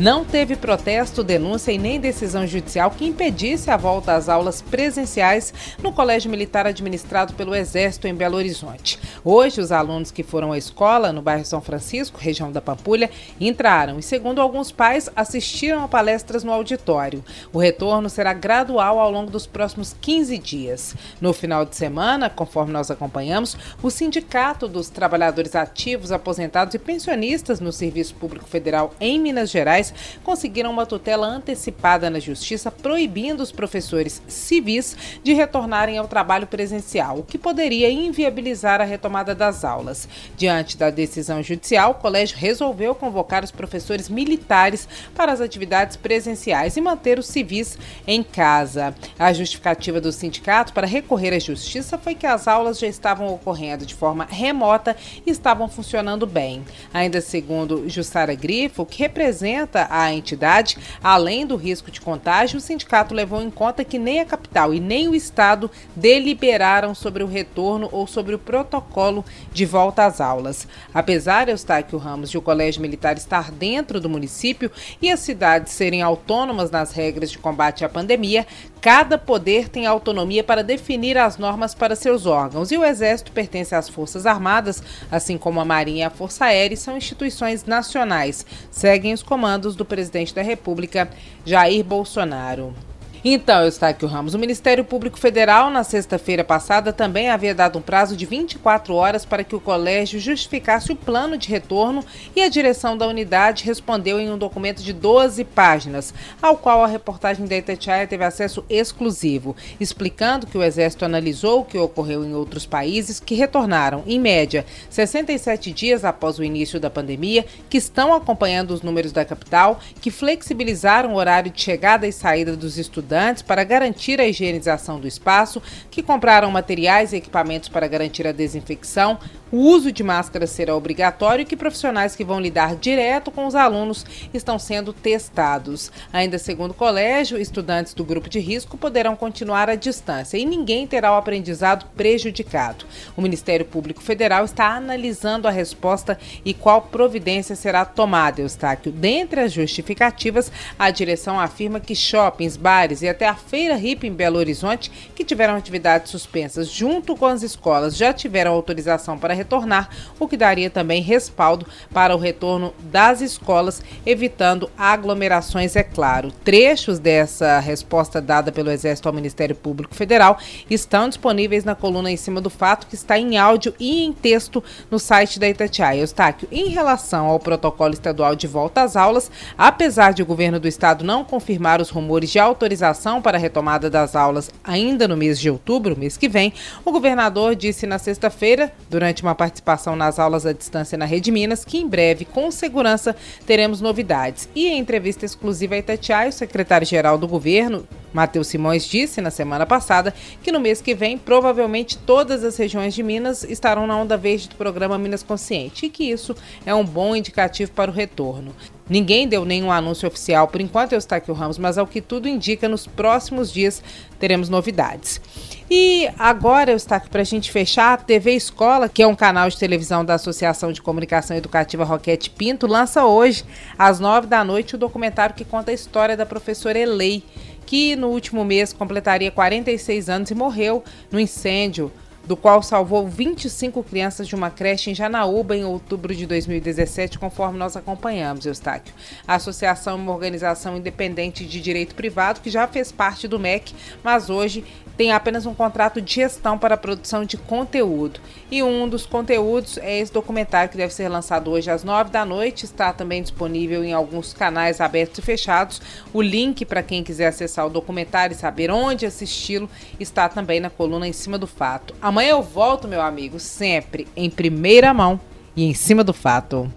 Não teve protesto, denúncia e nem decisão judicial que impedisse a volta às aulas presenciais no Colégio Militar administrado pelo Exército em Belo Horizonte. Hoje, os alunos que foram à escola no bairro São Francisco, região da Pampulha, entraram e, segundo alguns pais, assistiram a palestras no auditório. O retorno será gradual ao longo dos próximos 15 dias. No final de semana, conforme nós acompanhamos, o Sindicato dos Trabalhadores Ativos, Aposentados e Pensionistas no Serviço Público Federal em Minas Gerais conseguiram uma tutela antecipada na Justiça proibindo os professores civis de retornarem ao trabalho presencial, o que poderia inviabilizar a retomada das aulas. Diante da decisão judicial, o colégio resolveu convocar os professores militares para as atividades presenciais e manter os civis em casa. A justificativa do sindicato para recorrer à justiça foi que as aulas já estavam ocorrendo de forma remota e estavam funcionando bem. Ainda segundo Jussara Grifo, que representa a entidade, além do risco de contágio, o sindicato levou em conta que nem a capital e nem o estado deliberaram sobre o retorno ou sobre o protocolo de volta às aulas. Apesar, Eustáquio Ramos, de o Colégio Militar estar dentro do município e as cidades serem autônomas nas regras de combate à pandemia, Cada poder tem autonomia para definir as normas para seus órgãos e o Exército pertence às Forças Armadas, assim como a Marinha e a Força Aérea, são instituições nacionais. Seguem os comandos do presidente da República, Jair Bolsonaro. Então, Eustáquio Ramos, o Ministério Público Federal, na sexta-feira passada, também havia dado um prazo de 24 horas para que o colégio justificasse o plano de retorno e a direção da unidade respondeu em um documento de 12 páginas, ao qual a reportagem da Itatiaia teve acesso exclusivo, explicando que o Exército analisou o que ocorreu em outros países que retornaram, em média, 67 dias após o início da pandemia, que estão acompanhando os números da capital, que flexibilizaram o horário de chegada e saída dos estudantes estudantes para garantir a higienização do espaço, que compraram materiais e equipamentos para garantir a desinfecção, o uso de máscara será obrigatório e que profissionais que vão lidar direto com os alunos estão sendo testados. Ainda segundo o colégio, estudantes do grupo de risco poderão continuar à distância e ninguém terá o aprendizado prejudicado. O Ministério Público Federal está analisando a resposta e qual providência será tomada, Eustáquio. Dentre as justificativas, a direção afirma que shoppings, bares e até a Feira Hip em Belo Horizonte, que tiveram atividades suspensas junto com as escolas, já tiveram autorização para retornar, o que daria também respaldo para o retorno das escolas, evitando aglomerações, é claro. Trechos dessa resposta dada pelo Exército ao Ministério Público Federal estão disponíveis na coluna em cima do fato, que está em áudio e em texto no site da Itatiaia. Eustáquio, em relação ao protocolo estadual de volta às aulas, apesar de o governo do estado não confirmar os rumores de autorização para a retomada das aulas ainda no mês de outubro, mês que vem, o governador disse na sexta-feira, durante uma participação nas aulas à distância na Rede Minas, que em breve, com segurança, teremos novidades. E em entrevista exclusiva a Itatiaia, o secretário-geral do governo, Matheus Simões, disse na semana passada que no mês que vem, provavelmente todas as regiões de Minas estarão na onda verde do programa Minas Consciente e que isso é um bom indicativo para o retorno. Ninguém deu nenhum anúncio oficial por enquanto, Eustáquio Ramos, mas ao que tudo indica, nos próximos dias teremos novidades. E agora, Eustáquio, para a gente fechar, a TV Escola, que é um canal de televisão da Associação de Comunicação Educativa Roquete Pinto, lança hoje, às nove da noite, o documentário que conta a história da professora Elei, que no último mês completaria 46 anos e morreu no incêndio do qual salvou 25 crianças de uma creche em Janaúba em outubro de 2017, conforme nós acompanhamos, Eustáquio. A associação é uma organização independente de direito privado que já fez parte do MEC, mas hoje tem apenas um contrato de gestão para a produção de conteúdo. E um dos conteúdos é esse documentário que deve ser lançado hoje às nove da noite. Está também disponível em alguns canais abertos e fechados. O link para quem quiser acessar o documentário e saber onde assisti-lo está também na coluna em cima do fato. Amanhã eu volto, meu amigo, sempre em primeira mão e em cima do fato.